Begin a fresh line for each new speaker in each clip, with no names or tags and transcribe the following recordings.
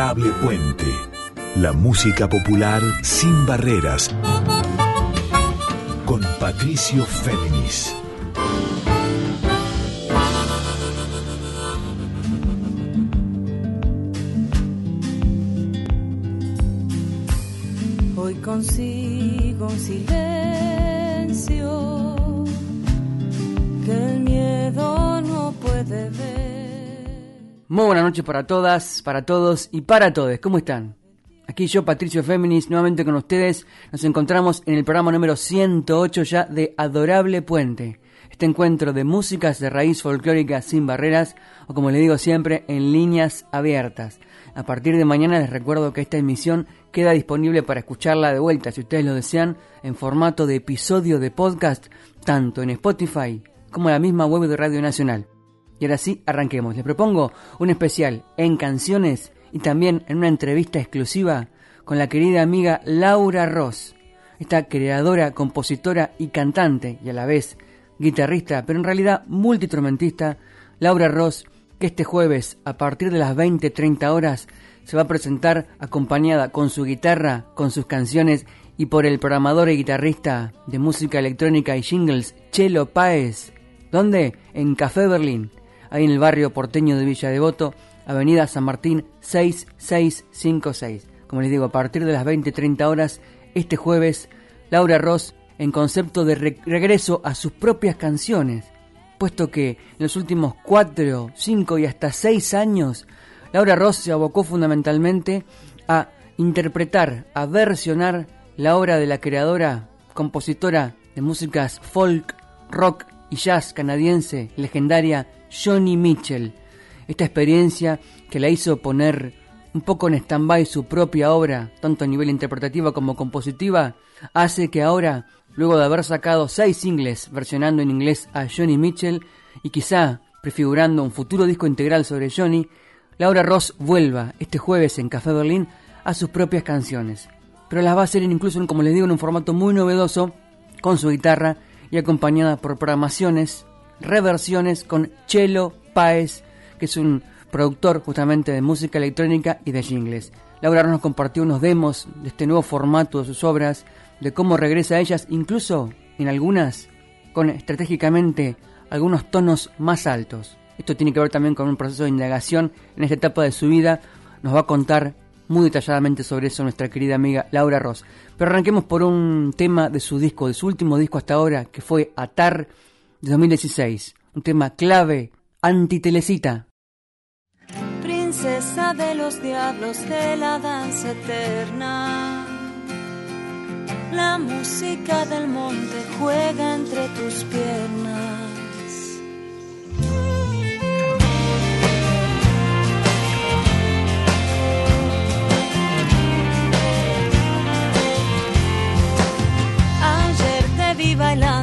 Puente. La música popular sin barreras. Con Patricio Féminis.
Hoy consigo un silencio que el miedo no puede ver.
Muy buenas noches para todas, para todos y para todos. ¿Cómo están? Aquí yo, Patricio Féminis, nuevamente con ustedes. Nos encontramos en el programa número 108 ya de Adorable Puente. Este encuentro de músicas de raíz folclórica sin barreras, o como le digo siempre, en líneas abiertas. A partir de mañana les recuerdo que esta emisión queda disponible para escucharla de vuelta, si ustedes lo desean, en formato de episodio de podcast, tanto en Spotify como en la misma web de Radio Nacional. Y ahora sí, arranquemos. Les propongo un especial en canciones y también en una entrevista exclusiva con la querida amiga Laura Ross, esta creadora, compositora y cantante, y a la vez guitarrista, pero en realidad multiinstrumentista, Laura Ross, que este jueves, a partir de las 20-30 horas, se va a presentar acompañada con su guitarra, con sus canciones y por el programador y guitarrista de música electrónica y jingles, Chelo Páez. ¿Dónde? En Café Berlín, ahí en el barrio porteño de Villa Devoto, Avenida San Martín 6656. Como les digo, a partir de las 20-30 horas, este jueves, Laura Ross en concepto de re- regreso a sus propias canciones, puesto que en los últimos 4, 5 y hasta 6 años, Laura Ross se abocó fundamentalmente a interpretar, a versionar la obra de la creadora, compositora de músicas folk, rock y jazz canadiense, legendaria Johnny Mitchell. Esta experiencia que la hizo poner un poco en stand-by su propia obra, tanto a nivel interpretativa como compositiva, hace que ahora, luego de haber sacado seis singles versionando en inglés a Johnny Mitchell y quizá prefigurando un futuro disco integral sobre Johnny, Laura Ross vuelva este jueves en Café Berlín a sus propias canciones. Pero las va a hacer incluso, como les digo, en un formato muy novedoso, con su guitarra y acompañada por programaciones, reversiones con Chelo Páez, que es un productor justamente de música electrónica y de jingles. Laura nos compartió unos demos de este nuevo formato de sus obras, de cómo regresa a ellas, incluso en algunas con estratégicamente algunos tonos más altos. Esto tiene que ver también con un proceso de indagación en esta etapa de su vida. Nos va a contar muy detalladamente sobre eso nuestra querida amiga Laura Ross. Pero arranquemos por un tema de su disco, de su último disco hasta ahora, que fue Atar de 2016. Un tema clave, antitelecita.
Princesa de los diablos de la danza eterna. La música del monte juega entre tus piernas. Ayer te vi bailando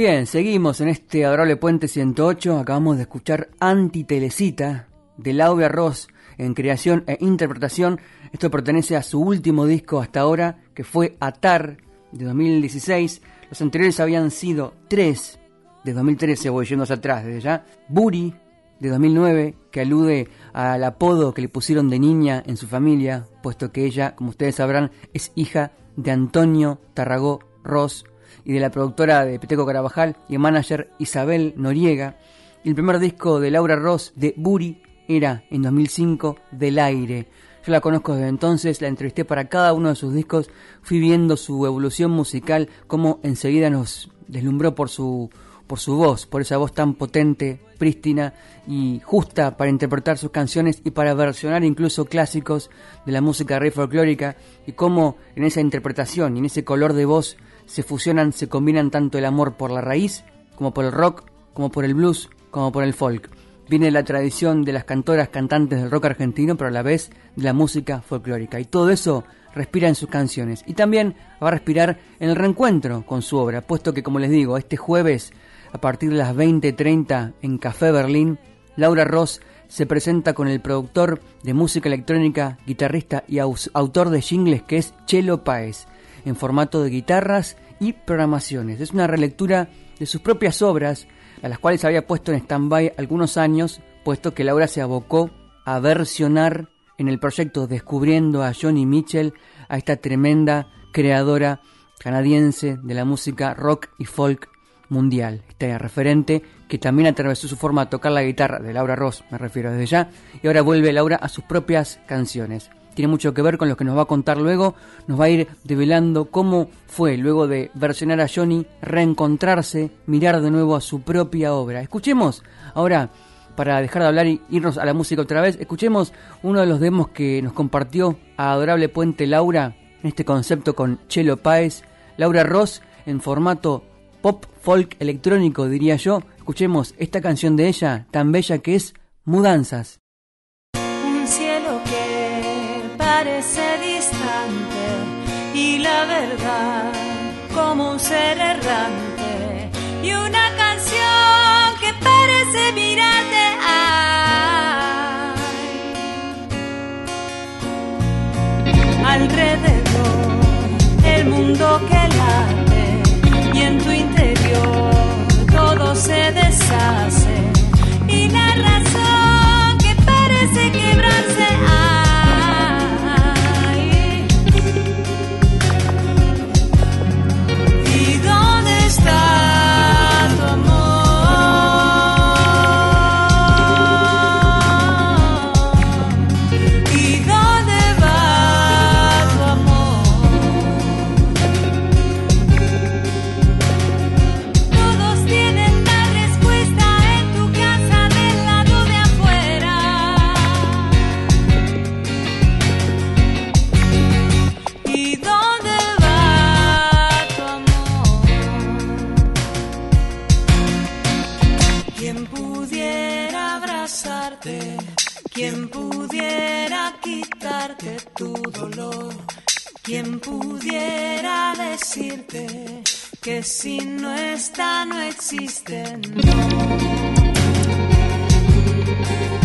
Bien, seguimos en este adorable puente 108. Acabamos de escuchar Antitelecita de Laura Ross en creación e interpretación. Esto pertenece a su último disco hasta ahora, que fue Atar de 2016. Los anteriores habían sido tres de 2013, voy yendo hacia atrás desde ya. Buri de 2009, que alude al apodo que le pusieron de niña en su familia, puesto que ella, como ustedes sabrán, es hija de Antonio Tarragó Ross y de la productora de Peteco Carabajal y manager Isabel Noriega. El primer disco de Laura Ross de Buri era en 2005 Del Aire. Yo la conozco desde entonces, la entrevisté para cada uno de sus discos, fui viendo su evolución musical, cómo enseguida nos deslumbró por su, por su voz, por esa voz tan potente, prístina y justa para interpretar sus canciones y para versionar incluso clásicos de la música rey folclórica y cómo en esa interpretación y en ese color de voz se fusionan, se combinan tanto el amor por la raíz como por el rock, como por el blues, como por el folk viene la tradición de las cantoras cantantes del rock argentino, pero a la vez de la música folclórica. Y todo eso respira en sus canciones. Y también va a respirar en el reencuentro con su obra, puesto que, como les digo, este jueves, a partir de las 20.30 en Café Berlín, Laura Ross se presenta con el productor de música electrónica, guitarrista y autor de jingles que es Chelo Paez, en formato de guitarras y programaciones. Es una relectura de sus propias obras, a las cuales había puesto en stand-by algunos años, puesto que Laura se abocó a versionar en el proyecto Descubriendo a Johnny Mitchell, a esta tremenda creadora canadiense de la música rock y folk mundial. Este referente que también atravesó su forma de tocar la guitarra de Laura Ross, me refiero desde ya, y ahora vuelve Laura a sus propias canciones tiene mucho que ver con lo que nos va a contar luego, nos va a ir develando cómo fue luego de versionar a Johnny, reencontrarse, mirar de nuevo a su propia obra. Escuchemos ahora, para dejar de hablar y irnos a la música otra vez, escuchemos uno de los demos que nos compartió a Adorable Puente Laura en este concepto con Chelo Páez, Laura Ross en formato pop folk electrónico diría yo. Escuchemos esta canción de ella, tan bella que es Mudanzas.
Parece distante y la verdad como un ser errante y una canción que parece mirarte alrededor el mundo que late y en tu interior todo se deshace y la razón que parece quebrarse Quien que si no está no existe, Alrededor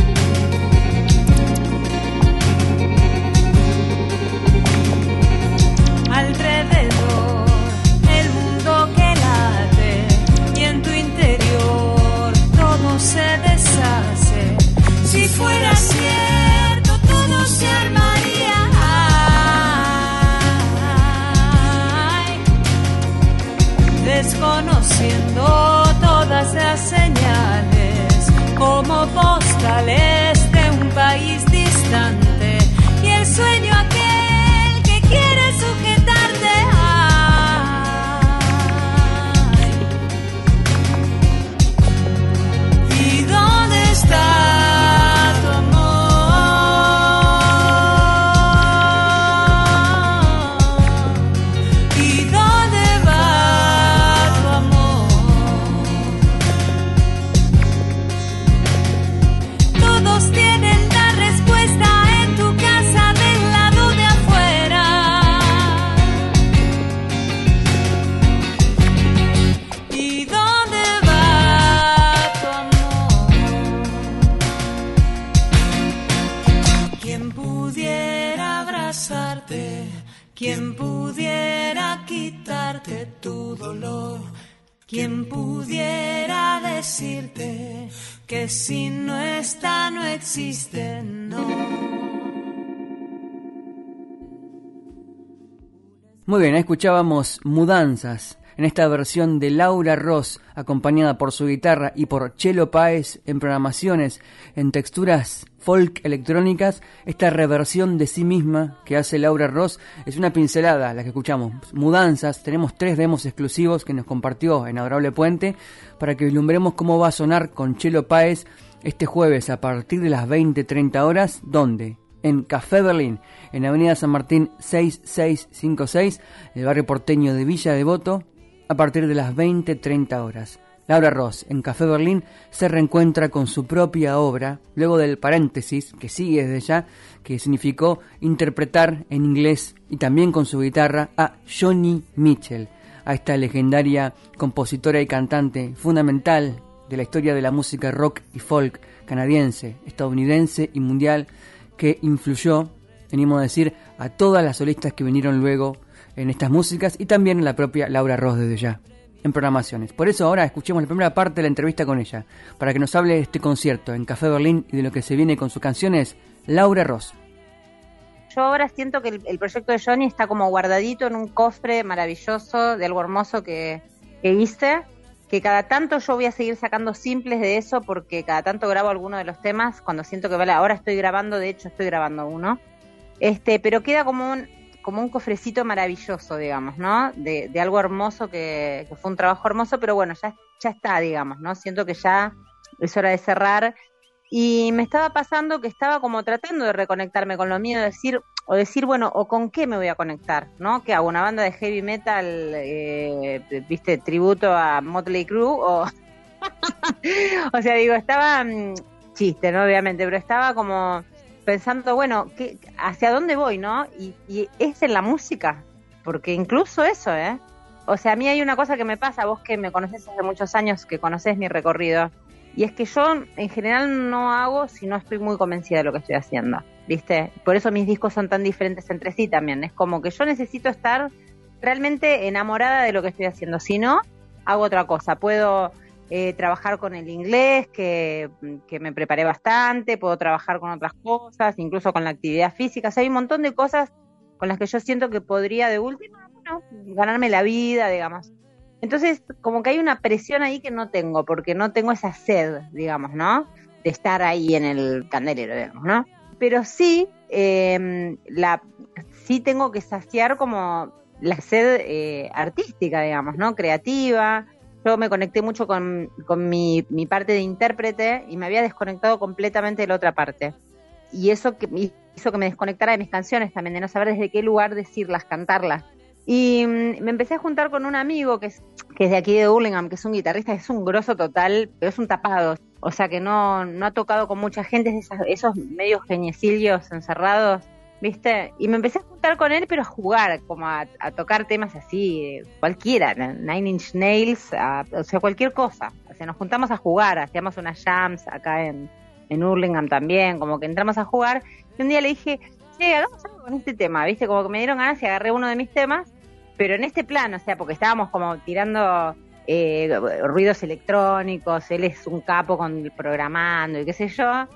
¿Quién pudiera quitarte tu dolor? ¿Quién pudiera decirte que si no está no existe? No.
Muy bien, escuchábamos Mudanzas en esta versión de Laura Ross, acompañada por su guitarra y por Chelo Páez en programaciones, en texturas folk electrónicas, esta reversión de sí misma que hace Laura Ross es una pincelada, la que escuchamos. Mudanzas, tenemos tres demos exclusivos que nos compartió en Adorable Puente para que vislumbremos cómo va a sonar con Chelo Páez este jueves a partir de las 20-30 horas, ¿dónde? en Café Berlín, en Avenida San Martín 6656, el barrio porteño de Villa Devoto, a partir de las 20-30 horas. Laura Ross, en Café Berlín, se reencuentra con su propia obra, luego del paréntesis que sigue desde ya, que significó interpretar en inglés y también con su guitarra a Johnny Mitchell, a esta legendaria compositora y cantante fundamental de la historia de la música rock y folk canadiense, estadounidense y mundial, que influyó, venimos a decir, a todas las solistas que vinieron luego en estas músicas y también en la propia Laura Ross desde ya, en programaciones. Por eso ahora escuchemos la primera parte de la entrevista con ella, para que nos hable de este concierto en Café Berlín y de lo que se viene con sus canciones, Laura Ross.
Yo ahora siento que el, proyecto de Johnny está como guardadito en un cofre maravilloso de algo hermoso que, que hice, que cada tanto yo voy a seguir sacando simples de eso porque cada tanto grabo alguno de los temas cuando siento que vale, ahora estoy grabando, de hecho estoy grabando uno. Este, pero queda como un como un cofrecito maravilloso, digamos, ¿no? De, algo hermoso que, fue un trabajo hermoso, pero bueno, ya, ya está, digamos, ¿no? Siento que ya es hora de cerrar. Y me estaba pasando que estaba como tratando de reconectarme con lo mío, decir, o decir, bueno, o con qué me voy a conectar, ¿no? Que hago una banda de heavy metal, eh, viste, tributo a Motley Crue, o. o sea, digo, estaba. Mm, chiste, ¿no? Obviamente, pero estaba como pensando, bueno, ¿qué, ¿hacia dónde voy, no? Y, es en la música, porque incluso eso, ¿eh? O sea, a mí hay una cosa que me pasa, vos que me conoces hace muchos años, que conoces mi recorrido, y es que yo en general no hago si no estoy muy convencida de lo que estoy haciendo, ¿viste? Por eso mis discos son tan diferentes entre sí también. Es como que yo necesito estar realmente enamorada de lo que estoy haciendo, si no, hago otra cosa. Puedo eh, trabajar con el inglés, que, me preparé bastante, puedo trabajar con otras cosas, incluso con la actividad física. O sea, hay un montón de cosas con las que yo siento que podría de última, ganarme la vida, digamos. Entonces, como que hay una presión ahí que no tengo, porque no tengo esa sed, digamos, ¿no? De estar ahí en el candelero, digamos, ¿no? Pero sí, em, la, sí tengo que saciar como la sed eh, artística, digamos, ¿no? Creativa, yo me conecté mucho con, mi, parte de intérprete y me había desconectado completamente de la otra parte. Y eso que hizo que me desconectara de mis canciones también, de no saber desde qué lugar decirlas, cantarlas. Y mm, me empecé a juntar con un amigo que es, que es de aquí de Hurlingham, que es un guitarrista, es un grosso total, pero es un tapado. O sea que no, no ha tocado con mucha gente, esos, esos medios geniecillos encerrados ¿viste? Y me empecé a juntar con él, pero a jugar, como a, tocar temas así, cualquiera, Nine Inch Nails, o sea, cualquier cosa. O sea, nos juntamos a jugar, hacíamos unas jams acá en, en Hurlingham también, como que entramos a jugar. Y un día le dije, che, hagamos algo con este tema, ¿viste? Como que me dieron ganas y agarré uno de mis temas, pero en este plano, o sea, porque estábamos como tirando eh, ruidos electrónicos, él es un capo con programando y qué sé yo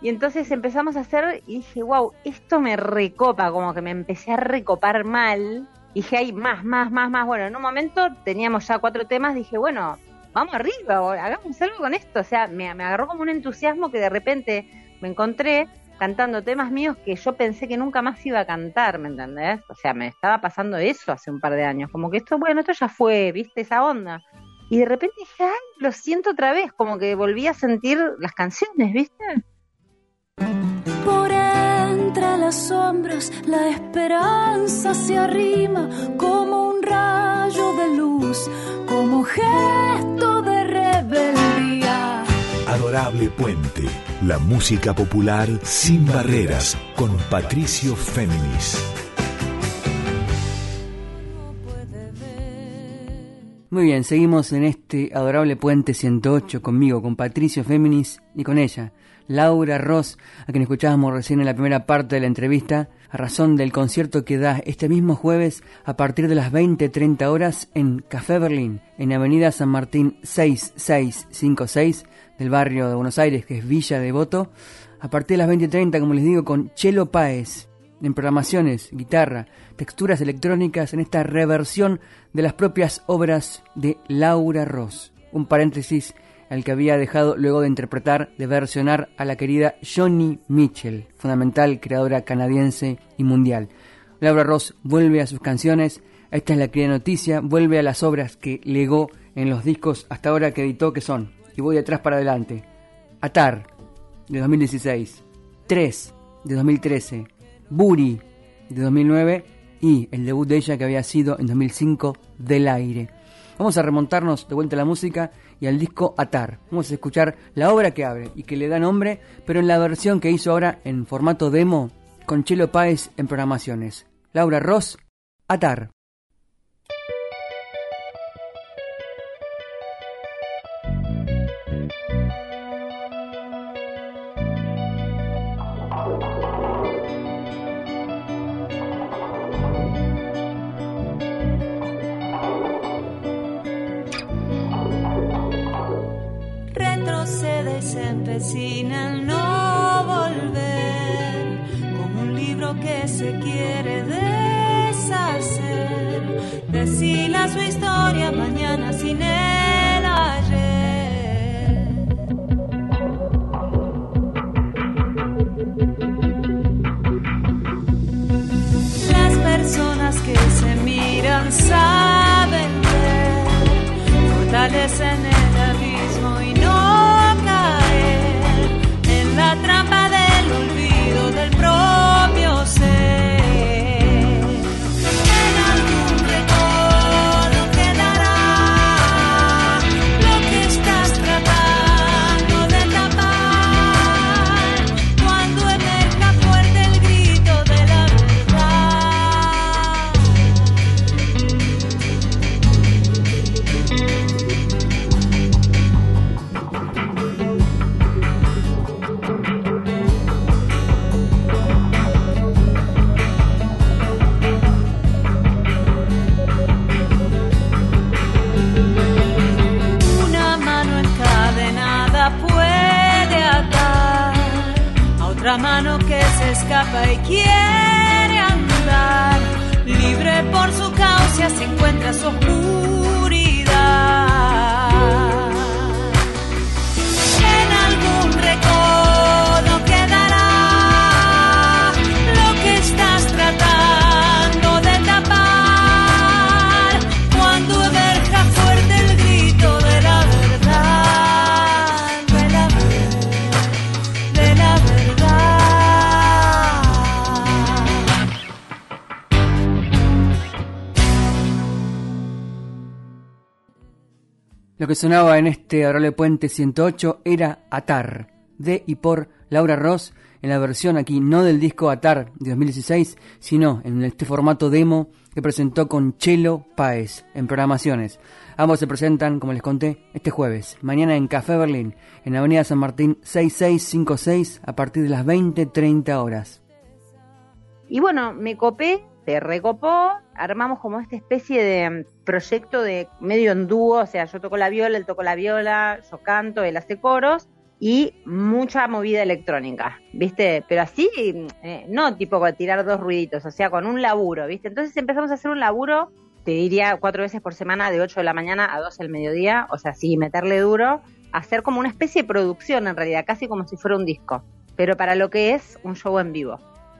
y entonces empezamos a hacer y dije, wow, esto me recopa, como que me empecé a recopar mal. Dije, hay más, más, más, más. Bueno, en un momento teníamos ya cuatro temas, dije, bueno, vamos arriba, hagamos algo con esto. O sea, me, me agarró como un entusiasmo que de repente me encontré cantando temas míos que yo pensé que nunca más iba a cantar, ¿me entendés? O sea, me estaba pasando eso hace un par de años, como que esto, bueno, esto ya fue, ¿viste? Esa onda. Y de repente dije, ay, lo siento otra vez, como que volví a sentir las canciones, ¿viste?
Por entre las sombras la esperanza se arrima como un rayo de luz, como gesto de rebeldía.
Adorable Puente, la música popular sin barreras con Patricio Féminis.
Muy bien, seguimos en este adorable puente 108 conmigo, con Patricio Féminis y con ella, Laura Ross, a quien escuchábamos recién en la primera parte de la entrevista, a razón del concierto que da este mismo jueves a partir de las 20.30 horas en Café Berlín, en Avenida San Martín 6656 del barrio de Buenos Aires, que es Villa Devoto, a partir de las 20.30, como les digo, con Chelo Páez, en programaciones, guitarra, texturas electrónicas en esta reversión de las propias obras de Laura Ross. Un paréntesis al que había dejado luego de interpretar, de versionar a la querida Johnny Mitchell, fundamental creadora canadiense y mundial. Laura Ross vuelve a sus canciones, esta es la querida noticia, vuelve a las obras que legó en los discos hasta ahora que editó, que son, y voy atrás para adelante, Atar, de 2016, 3, de 2013, Buri, de 2009, y el debut de ella que había sido en 2005, Del Aire. Vamos a remontarnos de vuelta a la música y al disco Atar. Vamos a escuchar la obra que abre y que le da nombre, pero en la versión que hizo ahora en formato demo con Chelo Páez en programaciones. Laura Ross, Atar. Sonaba en este Adorable Puente 108 era Atar, de y por Laura Ross, en la versión aquí no del disco Atar de 2016, sino en este formato demo que presentó con Chelo Páez en programaciones. Ambos se presentan, como les conté, este jueves, mañana en Café Berlín, en Avenida San Martín 6656, a partir de las 20.30 horas.
Y bueno, me copé, se recopó, armamos como esta especie de proyecto de medio en dúo, o sea, yo toco la viola, él toco la viola, yo canto, él hace coros y mucha movida electrónica, ¿viste? Pero así, eh, no tipo tirar dos ruiditos, o sea, con un laburo, ¿viste? Entonces empezamos a hacer un laburo, te diría cuatro veces por semana, de 8 de la mañana a 12 del mediodía, o sea, sí, meterle duro, hacer como una especie de producción en realidad, casi como si fuera un disco, pero para lo que es un show en vivo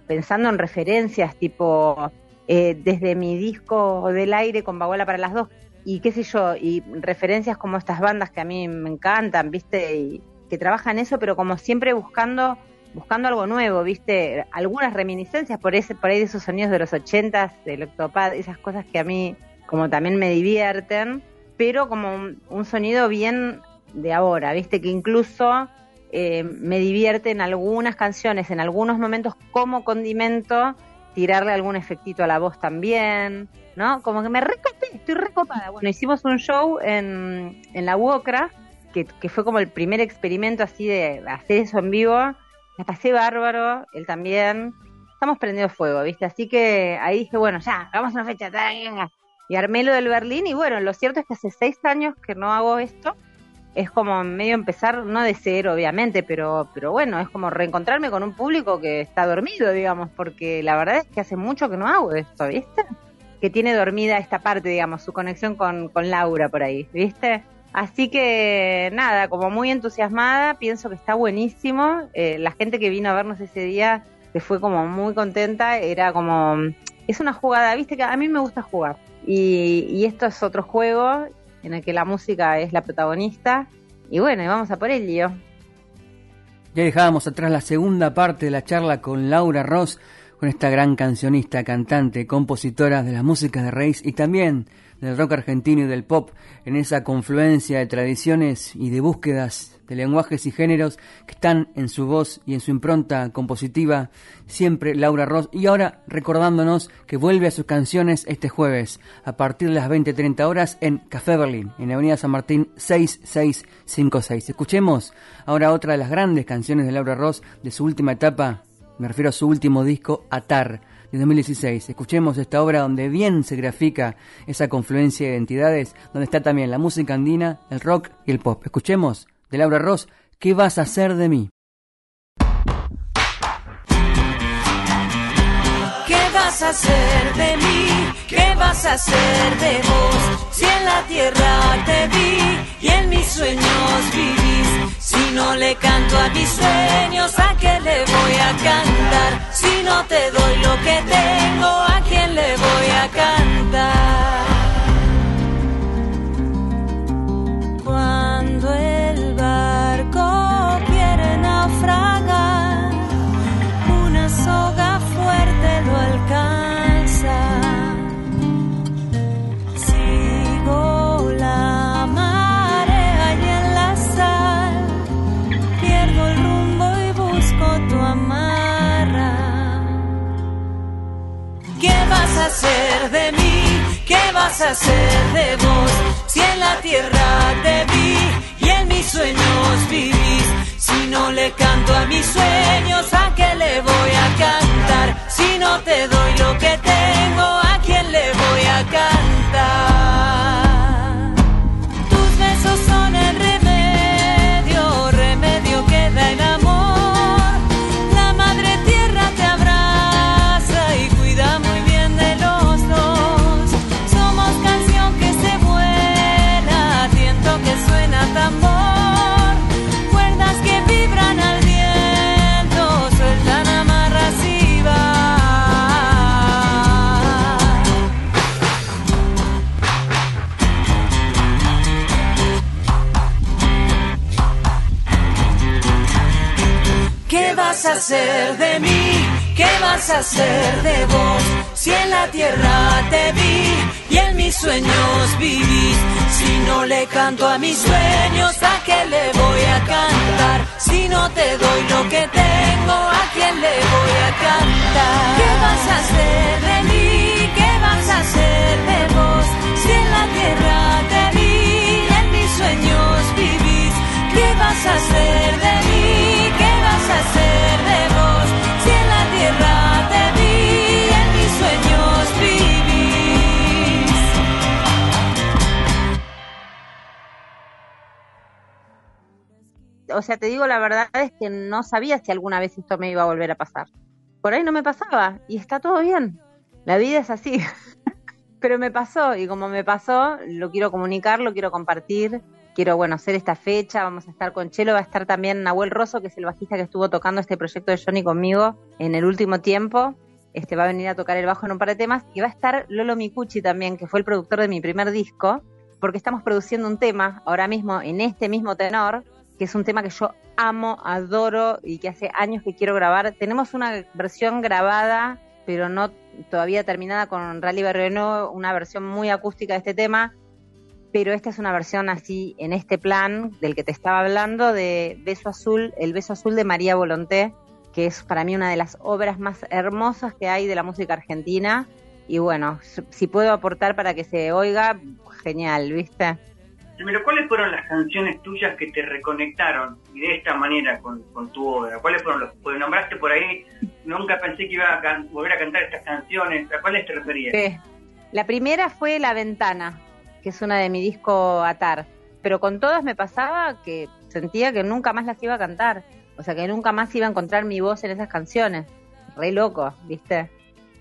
pensando en referencias tipo eh, desde mi disco del aire con Baguala para las dos y qué sé yo, y referencias como estas bandas que a mí me encantan, viste, y que trabajan eso, pero como siempre buscando buscando algo nuevo, viste, algunas reminiscencias por ese por ahí de esos sonidos de los ochentas, del Octopad, esas cosas que a mí como también me divierten, pero como un, un sonido bien de ahora, viste, que incluso eh, me divierte en algunas canciones, en algunos momentos como condimento, tirarle algún efectito a la voz también, ¿no? Como que me recopé, estoy recopada. Bueno, hicimos un show en, en la UOCRA, que, que fue como el primer experimento así de hacer eso en vivo. La pasé bárbaro, él también. Estamos prendiendo fuego, ¿viste? Así que ahí dije, bueno, ya, vamos a una fecha. Y armé lo del Berlín y bueno, lo cierto es que hace seis años que no hago esto es como medio empezar, no de cero, obviamente, pero, pero bueno, es como reencontrarme con un público que está dormido, digamos, porque la verdad es que hace mucho que no hago esto, ¿viste? Que tiene dormida esta parte, digamos, su conexión con, con Laura por ahí, ¿viste? Así que nada, como muy entusiasmada, pienso que está buenísimo. Eh, la gente que vino a vernos ese día se fue como muy contenta, era como, es una jugada, viste que a mí me gusta jugar. Y, y esto es otro juego en el que la música es la protagonista. Y bueno, vamos a por ello.
Ya dejábamos atrás la segunda parte de la charla con Laura Ross, con esta gran cancionista, cantante, compositora de las músicas de raíz y también del rock argentino y del pop, en esa confluencia de tradiciones y de búsquedas de lenguajes y géneros que están en su voz y en su impronta compositiva, siempre Laura Ross, y ahora recordándonos que vuelve a sus canciones este jueves, a partir de las 20.30 horas en Café Berlín, en Avenida San Martín 6656. Escuchemos ahora otra de las grandes canciones de Laura Ross de su última etapa, me refiero a su último disco, Atar de 2016. Escuchemos esta obra donde bien se grafica esa confluencia de identidades, donde está también la música andina, el rock y el pop. Escuchemos de Laura Ross, ¿qué vas a hacer de mí?
¿Qué vas a hacer de mí? ¿Qué vas a hacer de vos? Si en la tierra te vi y en mis sueños vivís. Si no le canto a mis sueños, ¿a qué le voy a cantar? Si no te doy lo que tengo, ¿a quién le voy a cantar? ¿Qué vas a hacer de vos? Si en la tierra te vi y en mis sueños vivís. Si no le canto a mis sueños, ¿a qué le voy a cantar? Si no te doy lo que tengo, a hacer de mí? ¿Qué vas a hacer de vos? Si en la tierra te vi y en mis sueños vivís. Si no le canto a mis sueños, ¿a qué le voy a cantar? Si no te doy lo que tengo, ¿a quién le voy a cantar? ¿Qué vas a hacer de mí? ¿Qué vas a hacer de vos? Si en la tierra te vi y en mis sueños vivís. ¿Qué vas a hacer de mí?
O sea, te digo la verdad es que no sabía si alguna vez esto me iba a volver a pasar. Por ahí no me pasaba y está todo bien. La vida es así. Pero me pasó y como me pasó, lo quiero comunicar, lo quiero compartir. Quiero, bueno, hacer esta fecha. Vamos a estar con Chelo, va a estar también Nahuel Rosso, que es el bajista que estuvo tocando este proyecto de Johnny conmigo en el último tiempo. Este va a venir a tocar el bajo en un par de temas. Y va a estar Lolo Micucci también, que fue el productor de mi primer disco, porque estamos produciendo un tema ahora mismo en este mismo tenor, que es un tema que yo amo, adoro y que hace años que quiero grabar. Tenemos una versión grabada, pero no todavía terminada con Rally Berreno, una versión muy acústica de este tema, pero esta es una versión así en este plan del que te estaba hablando de Beso Azul, el Beso Azul de María Volonté, que es para mí una de las obras más hermosas que hay de la música argentina. Y bueno, si puedo aportar para que se oiga, genial, ¿viste?
Primero, ¿cuáles fueron las canciones tuyas que te reconectaron y de esta manera con, tu obra? ¿Cuáles fueron los? Porque nombraste por ahí, nunca pensé que iba a volver a cantar estas canciones. ¿A cuáles te referías? Sí.
La primera fue La Ventana, que es una de mi disco Atar. Pero con todas me pasaba que sentía que nunca más las iba a cantar. O sea, que nunca más iba a encontrar mi voz en esas canciones. Re loco, ¿viste?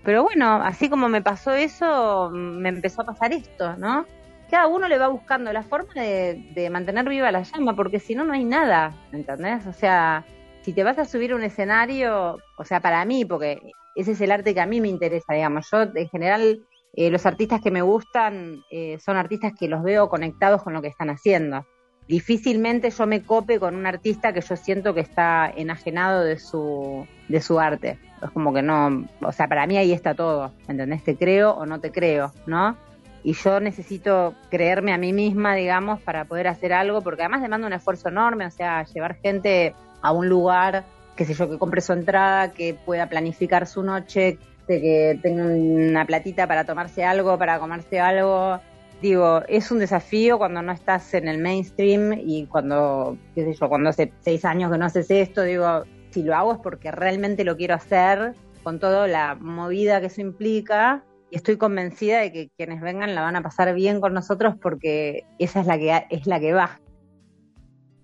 Pero bueno, así como me pasó eso, me empezó a pasar esto, ¿no? Cada uno le va buscando la forma de, mantener viva la llama, porque si no, no hay nada, ¿entendés? O sea, si te vas a subir a un escenario, o sea, para mí, porque ese es el arte que a mí me interesa, digamos, yo en general eh, los artistas que me gustan eh, son artistas que los veo conectados con lo que están haciendo difícilmente yo me cope con un artista que yo siento que está enajenado de su, de su arte. Es como que no, o sea, para mí ahí está todo, ¿entendés? Te creo o no te creo, ¿no? Y yo necesito creerme a mí misma, digamos, para poder hacer algo, porque además demanda un esfuerzo enorme, o sea, llevar gente a un lugar, qué sé yo, que compre su entrada, que pueda planificar su noche, que tenga una platita para tomarse algo, para comerse algo, digo, es un desafío cuando no estás en el mainstream y cuando, qué sé yo, cuando hace seis años que no haces esto, digo, si lo hago es porque realmente lo quiero hacer, con toda la movida que eso implica, y estoy convencida de que quienes vengan la van a pasar bien con nosotros porque esa es la que es la que va.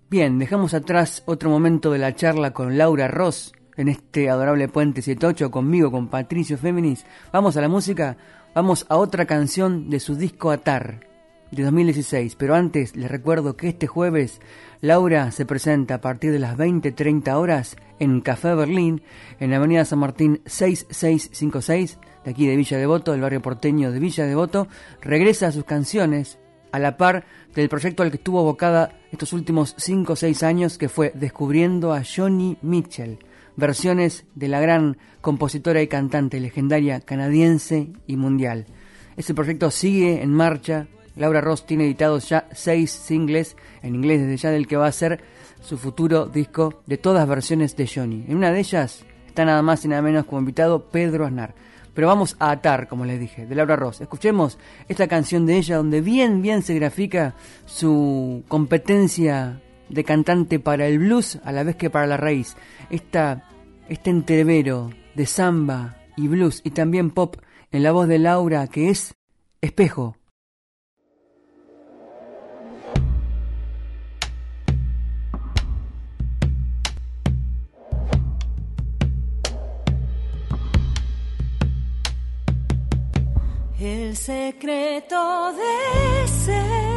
Bien, dejamos atrás otro momento de la charla con Laura Ross en este adorable puente 78 conmigo, con Patricio Féminis. Vamos a la música. Vamos a otra canción de su disco Atar de 2016, pero antes les recuerdo que este jueves Laura se presenta a partir de las 20-30 horas en Café Berlín, en la avenida San Martín 6656, de aquí de Villa Devoto, del barrio porteño de Villa Devoto, regresa a sus canciones a la par del proyecto al que estuvo abocada estos últimos 5 o 6 años, que fue Descubriendo a Johnny Mitchell versiones de la gran compositora y cantante legendaria canadiense y mundial. Este proyecto sigue en marcha. Laura Ross tiene editados ya seis singles en inglés desde ya del que va a ser su futuro disco de todas versiones de Johnny. En una de ellas está nada más y nada menos como invitado Pedro Aznar. Pero vamos a atar, como les dije, de Laura Ross. Escuchemos esta canción de ella donde bien, bien se grafica su competencia de cantante para el blues a la vez que para la raíz. Esta, este entrevero de samba y blues y también pop en la voz de Laura que es espejo.
El secreto de ser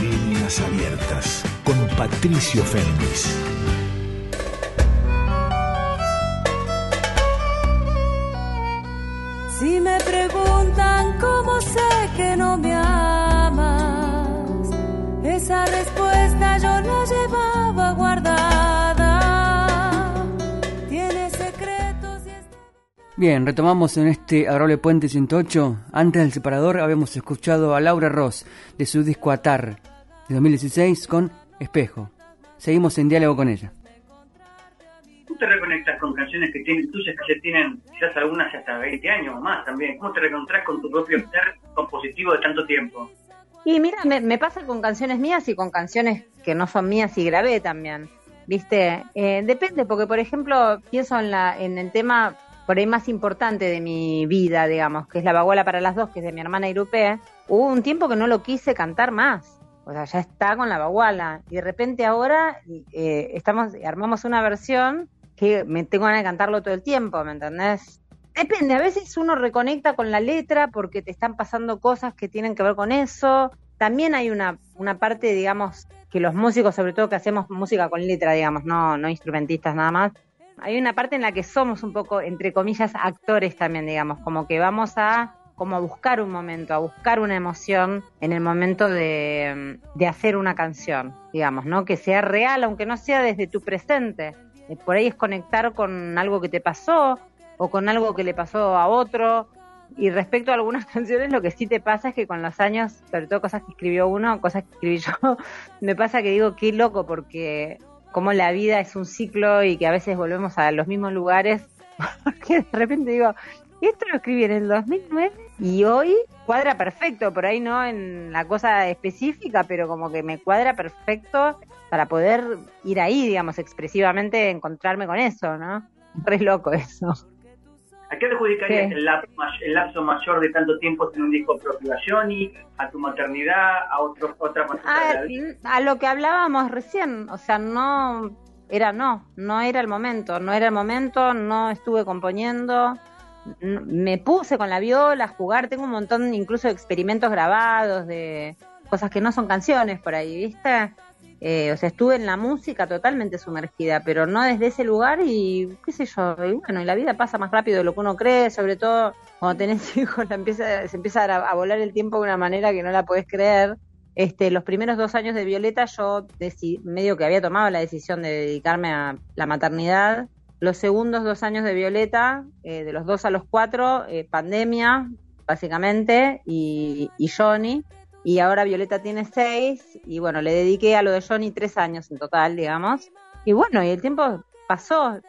líneas abiertas. Con Patricio Féminis.
Si me preguntan cómo sé que no me
Bien, retomamos en este Adorable Puente 108. Antes del separador habíamos escuchado a Laura Ross de su disco Atar de 2016 con Espejo. Seguimos en diálogo con ella.
¿Cómo te reconectas con canciones que tienen tuyas que ya tienen quizás algunas hasta 20 años o más también? ¿Cómo te reconectas con tu propio ser compositivo de tanto tiempo?
Y mira, me, me pasa con canciones mías y con canciones que no son mías y grabé también. ¿Viste? Eh, depende, porque por ejemplo, pienso en, la, en el tema por ahí más importante de mi vida, digamos, que es La Baguala para las dos, que es de mi hermana Irupé. Hubo un tiempo que no lo quise cantar más. O sea, ya está con La Baguala. Y de repente ahora eh, estamos, armamos una versión que me tengo ganas de cantarlo todo el tiempo, ¿me entendés? Depende, a veces uno reconecta con la letra porque te están pasando cosas que tienen que ver con eso. También hay una, una parte, digamos, que los músicos, sobre todo que hacemos música con letra, digamos, no, no instrumentistas nada más, hay una parte en la que somos un poco, entre comillas, actores también, digamos, como que vamos a como a buscar un momento, a buscar una emoción en el momento de, de hacer una canción, digamos, ¿no? Que sea real, aunque no sea desde tu presente. Eh, Por ahí es conectar con algo que te pasó o con algo que le pasó a otro. Y respecto a algunas canciones, lo que sí te pasa es que con los años, sobre todo cosas que escribió uno, cosas que escribí yo, me pasa que digo, qué loco, porque como la vida es un ciclo y que a veces volvemos a los mismos lugares, porque de repente digo, esto lo escribí en el 2009 y hoy cuadra perfecto, por ahí no en la cosa específica, pero como que me cuadra perfecto para poder ir ahí, digamos, expresivamente, encontrarme con eso, ¿no? Re loco eso.
¿A qué adjudicarías
Sí.
el, lapso, may- el lapso mayor de tanto tiempo sin un disco propio? ¿A Johnny? ¿A tu maternidad? ¿A otro, otra de la
A,
vida?
a lo que hablábamos recién, o sea, no era no, no era el momento, no era el momento, no estuve componiendo, me puse con la viola a jugar, tengo un montón incluso de experimentos grabados, de cosas que no son canciones por ahí, ¿viste? Eh, o sea, estuve en la música totalmente sumergida, pero no desde ese lugar y qué sé yo, y bueno, y la vida pasa más rápido de lo que uno cree, sobre todo cuando tenés hijos, la empieza, se empieza a, volar el tiempo de una manera que no la podés creer. Este, los primeros dos años de Violeta yo medio que había tomado la decisión de dedicarme a la maternidad. Los segundos dos años de Violeta, eh, de los dos a los cuatro, eh, pandemia, básicamente, y, y Johnny. Y ahora Violeta tiene seis, y bueno, le dediqué a lo de Johnny tres años en total, digamos. Y bueno, y el tiempo pasó.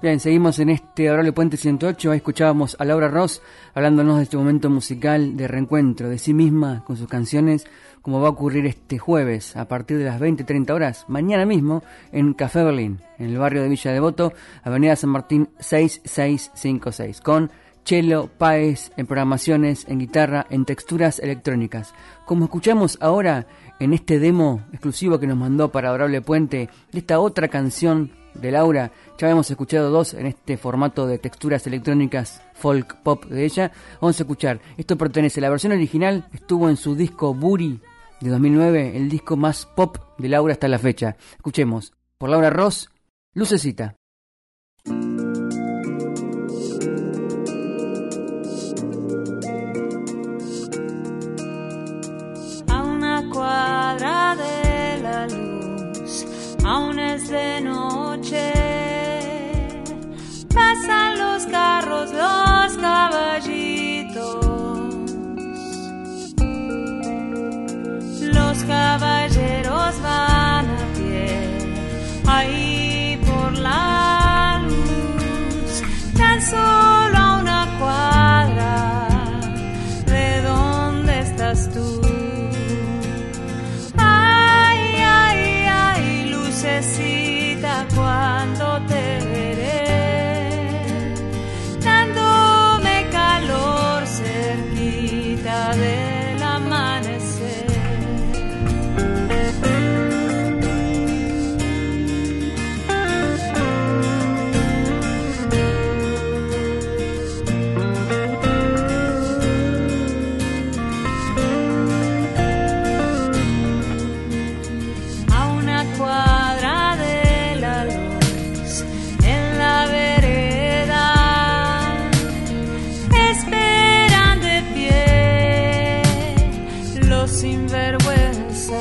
Bien, seguimos en este Adorable Puente 108. Ahí escuchábamos a Laura Ross hablándonos de este momento musical de reencuentro de sí misma con sus canciones, como va a ocurrir este jueves a partir de las 20-30 horas, mañana mismo, en Café Berlín, en el barrio de Villa Devoto, Avenida San Martín 6656, con Chelo Páez en programaciones, en guitarra, en texturas electrónicas. Como escuchamos ahora en este demo exclusivo que nos mandó para Adorable Puente, esta otra canción de Laura, ya habíamos escuchado dos en este formato de texturas electrónicas folk pop de ella. Vamos a escuchar, esto pertenece, la versión original estuvo en su disco Buri de 2009, el disco más pop de Laura hasta la fecha. Escuchemos, por Laura Ross, Lucecita.
De noche. Pasan los carros, los caballitos. Los caballeros van a pie, ahí por la luz, tan solo sinvergüenzas,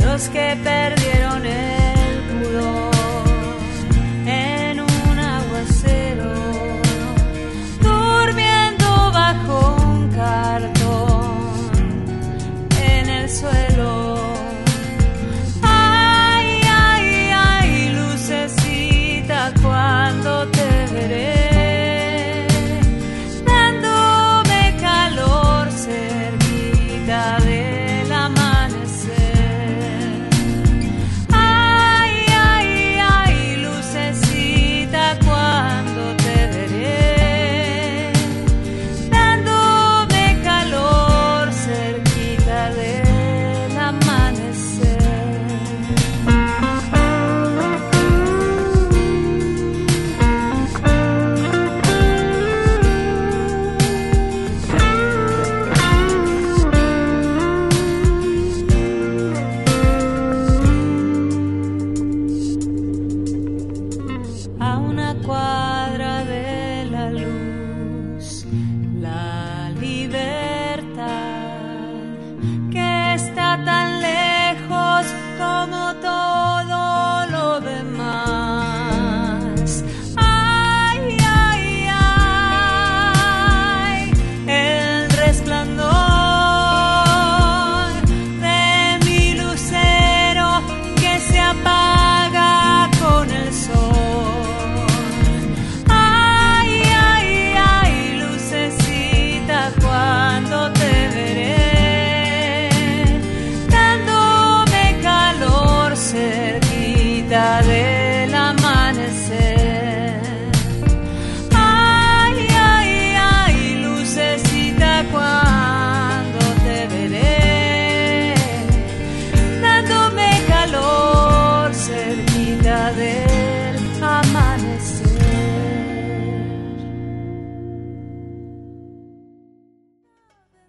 los que perdieron el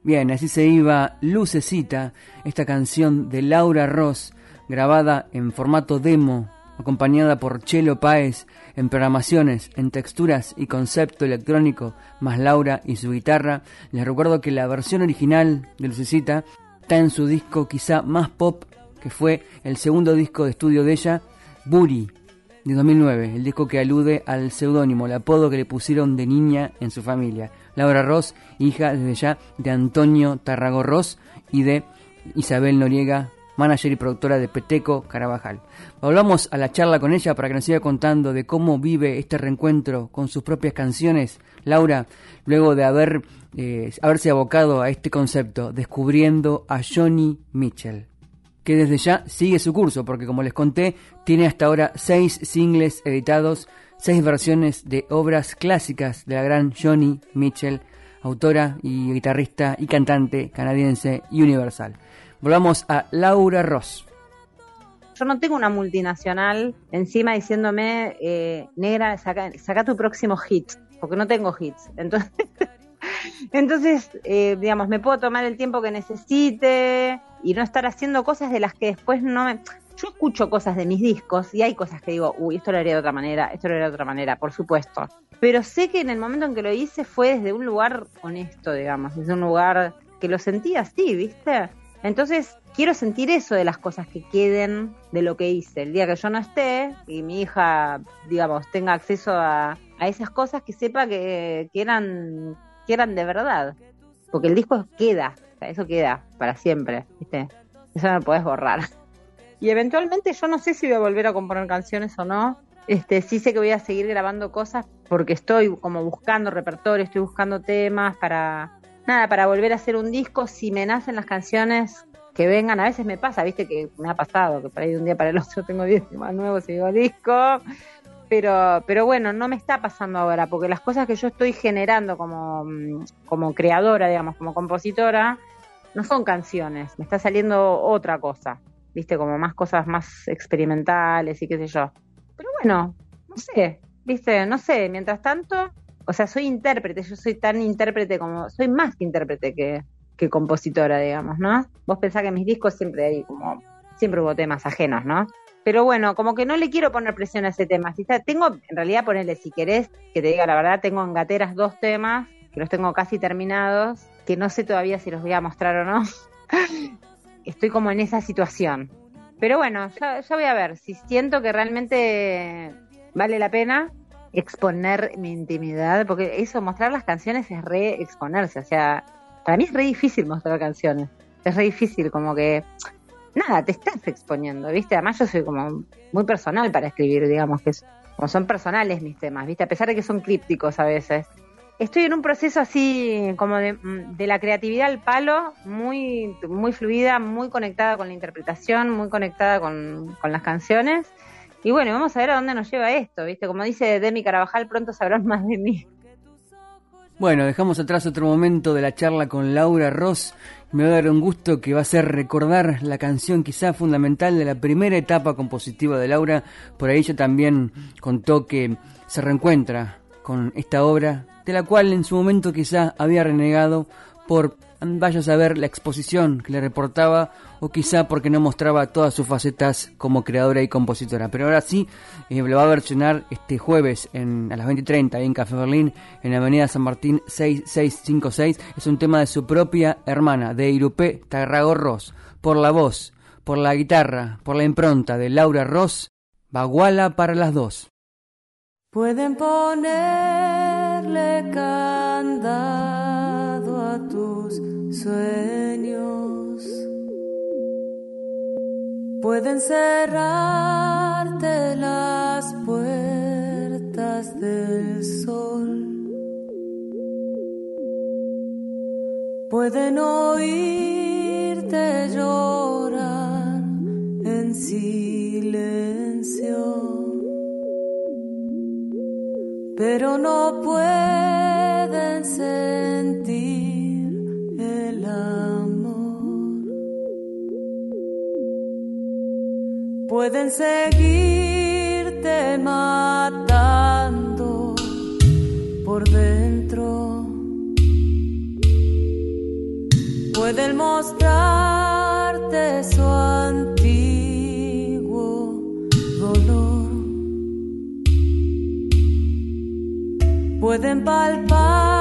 Bien, así se iba Lucecita, esta canción de Laura Ross, grabada en formato demo, acompañada por Chelo Páez en programaciones, en texturas y concepto electrónico, más Laura y su guitarra. Les recuerdo que la versión original de Lucecita está en su disco quizá más pop, que fue el segundo disco de estudio de ella, Buri, de 2009, el disco que alude al seudónimo, el apodo que le pusieron de niña en su familia. Laura Ross, hija desde ya de Antonio Tarrago Ross y de Isabel Noriega, manager y productora de Peteco Carabajal. Volvamos a la charla con ella para que nos siga contando de cómo vive este reencuentro con sus propias canciones. Laura, luego de haber, eh, haberse abocado a este concepto, descubriendo a Johnny Mitchell que desde ya sigue su curso, porque como les conté, tiene hasta ahora seis singles editados, seis versiones de obras clásicas de la gran Johnny Mitchell, autora y guitarrista y cantante canadiense y universal. Volvamos a Laura Ross.
Yo no tengo una multinacional encima diciéndome, eh, negra, saca, saca tu próximo hit, porque no tengo hits. Entonces, entonces eh, digamos, me puedo tomar el tiempo que necesite y no estar haciendo cosas de las que después no me... Yo escucho cosas de mis discos y hay cosas que digo, uy, esto lo haría de otra manera, esto lo haría de otra manera, por supuesto. Pero sé que en el momento en que lo hice fue desde un lugar honesto, digamos, desde un lugar que lo sentía así, ¿viste? Entonces, quiero sentir eso de las cosas que queden de lo que hice. El día que yo no esté y mi hija, digamos, tenga acceso a, a esas cosas, que sepa que, que, eran, que eran de verdad. Porque el disco queda, sea, eso queda para siempre, ¿viste? Eso no lo puedes borrar. Y eventualmente yo no sé si voy a volver a componer canciones o no. Este, sí sé que voy a seguir grabando cosas porque estoy como buscando repertorio, estoy buscando temas para nada, para volver a hacer un disco. Si me nacen las canciones que vengan, a veces me pasa, viste que me ha pasado, que por ahí de un día para el otro tengo 10 temas nuevos y digo disco. Pero, pero bueno, no me está pasando ahora, porque las cosas que yo estoy generando como, como creadora, digamos, como compositora, no son canciones, me está saliendo otra cosa, viste, como más cosas más experimentales y qué sé yo. Pero bueno, no sé, viste, no sé, mientras tanto, o sea, soy intérprete, yo soy tan intérprete como, soy más que intérprete que, que compositora, digamos, ¿no? Vos pensás que mis discos siempre hay como, siempre hubo temas ajenos, ¿no? Pero bueno, como que no le quiero poner presión a ese tema. Si está, tengo, en realidad, ponerle, si querés, que te diga la verdad, tengo en gateras dos temas, que los tengo casi terminados, que no sé todavía si los voy a mostrar o no. Estoy como en esa situación. Pero bueno, ya, ya voy a ver si siento que realmente vale la pena exponer mi intimidad, porque eso, mostrar las canciones es re exponerse, o sea, para mí es re difícil mostrar canciones, es re difícil, como que, nada, te estás exponiendo, ¿viste? Además yo soy como muy personal para escribir, digamos, que es, como son personales mis temas, ¿viste? A pesar de que son crípticos a veces. Estoy en un proceso así como de, de la creatividad al palo, muy, muy fluida, muy conectada con la interpretación, muy conectada con, con las canciones y bueno, vamos a ver a dónde nos lleva esto, ¿viste? Como dice Demi Carabajal, pronto sabrán más de mí.
Bueno, dejamos atrás otro momento de la charla con Laura Ross. Me va a dar un gusto que va a ser recordar la canción quizá fundamental de la primera etapa compositiva de Laura. Por ahí ella también contó que se reencuentra con esta obra, de la cual en su momento quizá había renegado por vaya a saber la exposición que le reportaba o quizá porque no mostraba todas sus facetas como creadora y compositora. Pero ahora sí, eh, lo va a versionar este jueves en, a las 20.30 en Café Berlín, en Avenida San Martín 6656. Es un tema de su propia hermana, de Irupé Tarrago Ross, por la voz, por la guitarra, por la impronta de Laura Ross, Baguala para las dos.
Pueden ponerle candado tus sueños. Pueden cerrarte las puertas del sol. Pueden oírte llorar en silencio pero no pueden Pueden seguirte matando por dentro. Pueden mostrarte su antiguo dolor. pueden palparte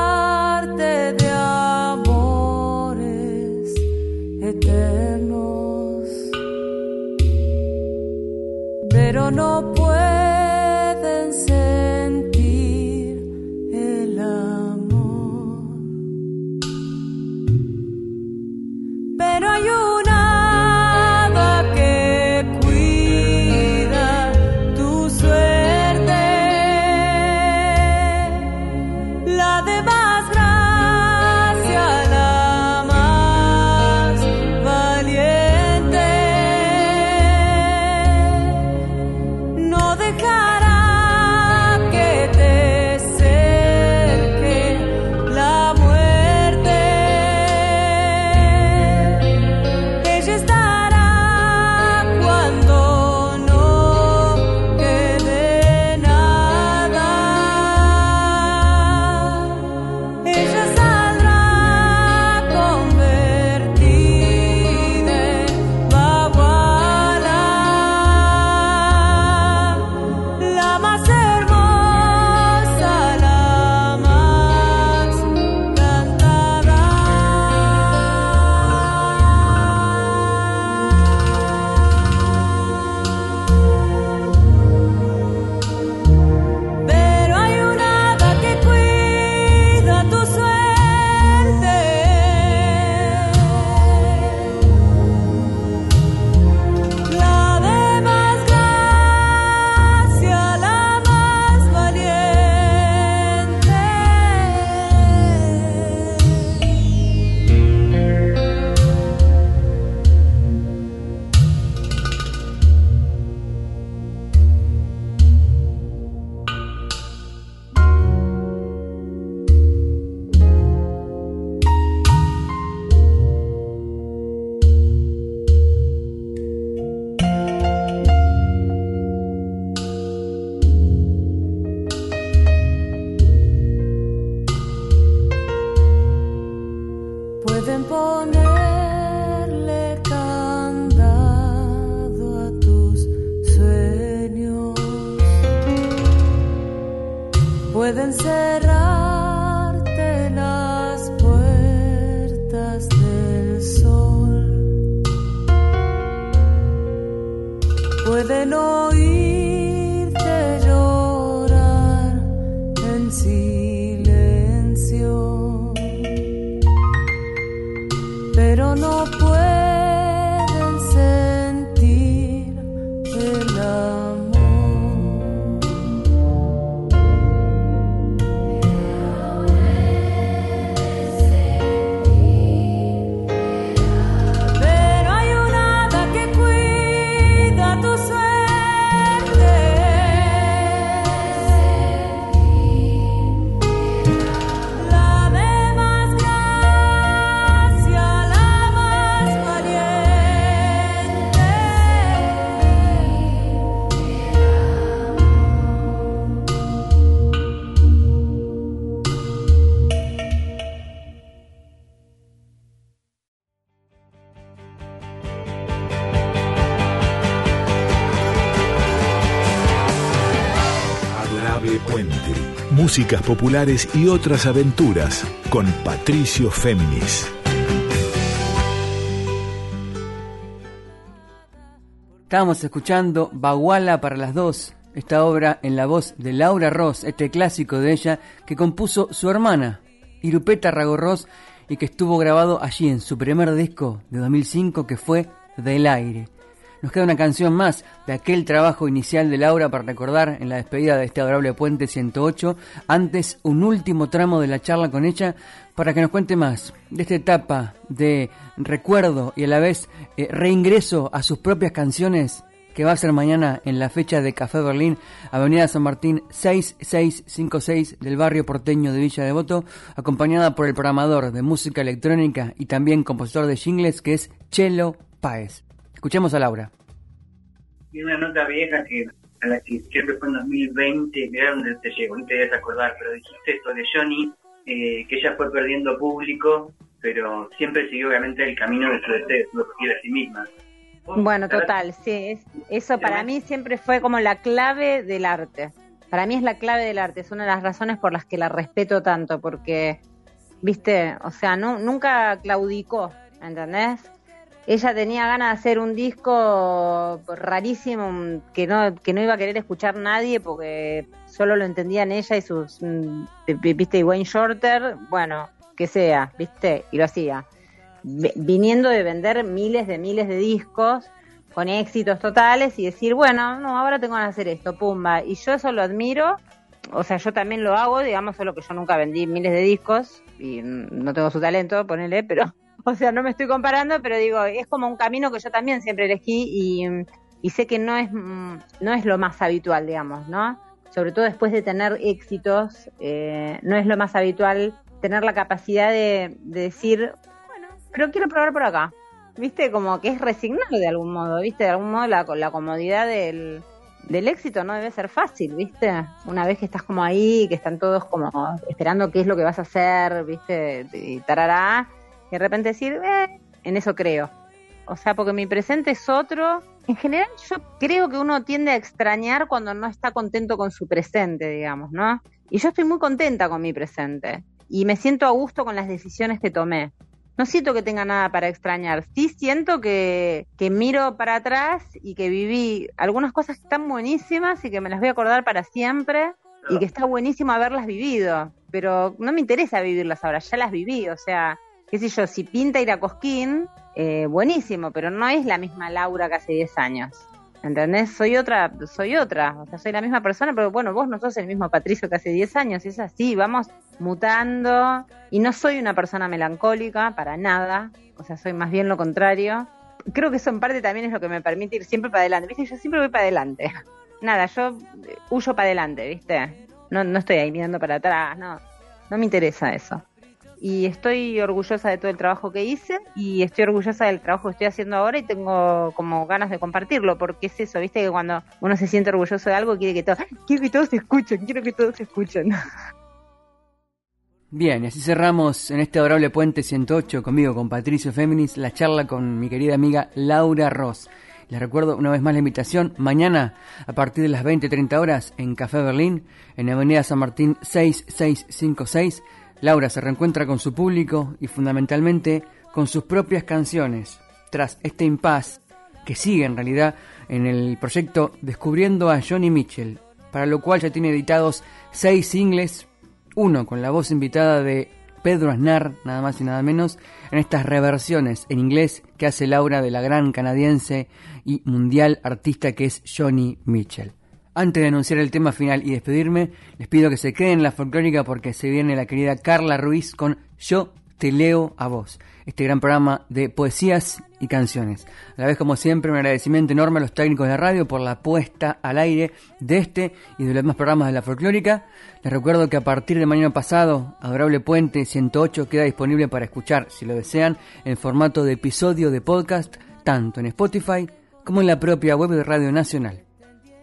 Músicas populares y otras aventuras con Patricio Féminis.
Estábamos escuchando Baguala para las dos, esta obra en la voz de Laura Ross, este clásico de ella que compuso su hermana, Irupeta Ragorros, y que estuvo grabado allí en su primer disco de 2005 que fue Del Aire. Nos queda una canción más de aquel trabajo inicial de Laura para recordar en la despedida de este adorable Puente 108. Antes, un último tramo de la charla con ella para que nos cuente más de esta etapa de recuerdo y a la vez eh, reingreso a sus propias canciones que va a ser mañana en la fecha de Café Berlín, Avenida San Martín 6656 del barrio porteño de Villa Devoto, acompañada por el programador de música electrónica y también compositor de jingles que es Chelo Páez. Escuchemos a Laura.
Tiene una nota vieja que a la que siempre fue en 2020, mira dónde te llegó, no te debes acordar, pero dijiste esto de Johnny, eh, que ella fue perdiendo público, pero siempre siguió obviamente el camino de su deseo, su objetivo a sí misma.
Bueno, total, sí, es- eso para mí siempre fue como la clave del arte. Para mí es la clave del arte, es una de las razones por las que la respeto tanto, porque, viste, o sea, nu- nunca claudicó, ¿entendés? Ella tenía ganas de hacer un disco rarísimo un- que no, que no iba a querer escuchar nadie porque solo lo entendían ella y sus, mm, viste, y Wayne Shorter, bueno, que sea, viste, y lo hacía vi- viniendo de vender miles de miles de discos con éxitos totales y decir, bueno, no, ahora tengo de hacer esto, pumba. Y yo eso lo admiro, o sea, yo también lo hago, digamos, solo que yo nunca vendí miles de discos y mm, no tengo su talento, ponele, pero, o sea, no me estoy comparando, pero digo, es como un camino que yo también siempre elegí y, sé que no es, mm, no es lo más habitual, digamos, ¿no? Sobre todo después de tener éxitos, eh, no es lo más habitual tener la capacidad de, de decir, bueno, pero quiero probar por acá. ¿Viste? Como que es resignar de algún modo, ¿viste? De algún modo la, la comodidad del, del éxito no debe ser fácil, ¿viste? Una vez que estás como ahí, que están todos como esperando qué es lo que vas a hacer, ¿viste? Y tarará, de repente decir, eh, en eso creo. O sea, porque mi presente es otro. En general, yo creo que uno tiende a extrañar cuando no está contento con su presente, digamos, ¿no? Y yo estoy muy contenta con mi presente. Y me siento a gusto con las decisiones que tomé. No siento que tenga nada para extrañar. Sí siento que, que miro para atrás y que viví algunas cosas que están buenísimas y que me las voy a acordar para siempre y que está buenísimo haberlas vivido. Pero no me interesa vivirlas ahora, ya las viví. O sea, qué sé yo, si pinta ir a Cosquín, eh, buenísimo, pero no es la misma Laura que hace 10 años. ¿Entendés? Soy otra, soy otra, o sea, soy la misma persona, pero bueno, vos no sos el mismo Patricio que hace 10 años, es así, vamos mutando, y no soy una persona melancólica, para nada, o sea, soy más bien lo contrario. Creo que eso en parte también es lo que me permite ir siempre para adelante, ¿viste? Yo siempre voy para adelante. Nada, yo eh, huyo para adelante, ¿viste? No, no estoy ahí mirando para atrás, no, no me interesa eso y estoy orgullosa de todo el trabajo que hice y estoy orgullosa del trabajo que estoy haciendo ahora y tengo como ganas de compartirlo porque es eso, viste que cuando uno se siente orgulloso de algo quiere que todos, quiero que todos escuchen, quiero que todos se escuchen.
Bien, así cerramos en este adorable puente 108 conmigo, con Patricio Féminis, la charla con mi querida amiga Laura Ross. Les recuerdo una vez más la invitación, mañana a partir de las 20-30 horas en Café Berlín, en Avenida San Martín 6656. Laura se reencuentra con su público y fundamentalmente con sus propias canciones, tras este impasse que sigue en realidad en el proyecto Descubriendo a Johnny Mitchell, para lo cual ya tiene editados seis singles, uno con la voz invitada de Pedro Aznar, nada más y nada menos, en estas reversiones en inglés que hace Laura de la gran canadiense y mundial artista que es Johnny Mitchell. Antes de anunciar el tema final y despedirme, les pido que se queden en la folclórica porque se viene la querida Carla Ruiz con Yo te leo a vos, este gran programa de poesías y canciones. A la vez, como siempre, un agradecimiento enorme a los técnicos de radio por la puesta al aire de este y de los demás programas de la folclórica. Les recuerdo que a partir de mañana pasado, Adorable Puente 108 queda disponible para escuchar, si lo desean, en formato de episodio de podcast, tanto en Spotify como en la propia web de Radio Nacional.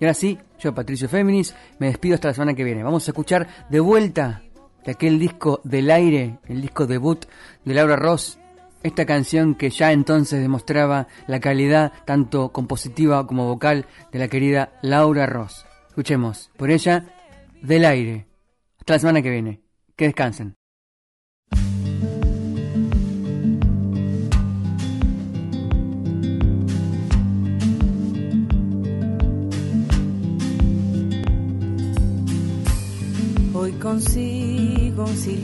Y ahora sí, yo, Patricio Féminis, me despido hasta la semana que viene. Vamos a escuchar de vuelta de aquel disco del aire, el disco debut de Laura Ross, esta canción que ya entonces demostraba la calidad tanto compositiva como vocal de la querida Laura Ross. Escuchemos por ella del aire. Hasta la semana que viene. Que descansen.
Consigo un silencio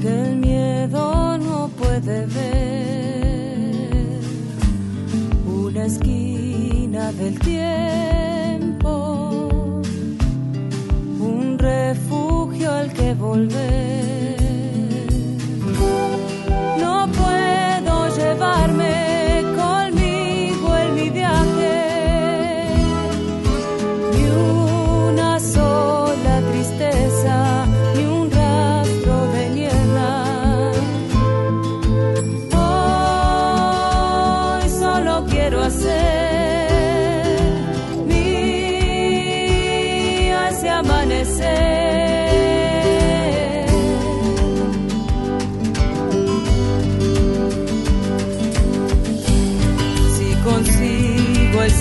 que el miedo no puede ver. Una esquina del tiempo, un refugio al que volver. No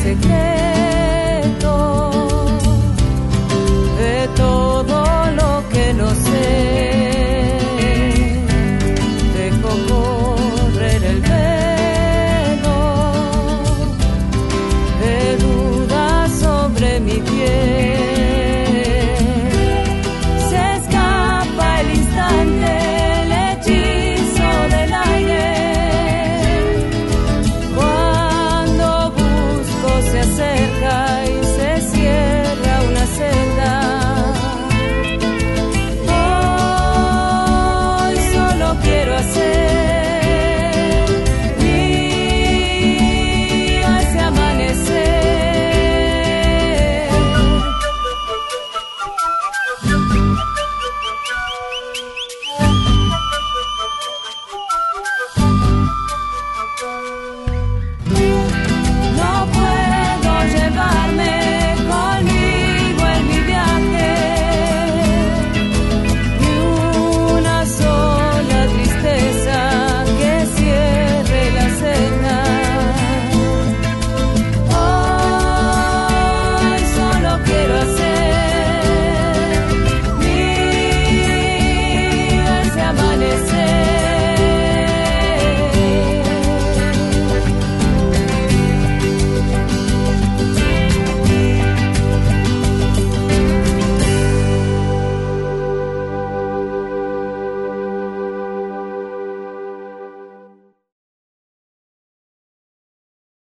Si consigo el secreto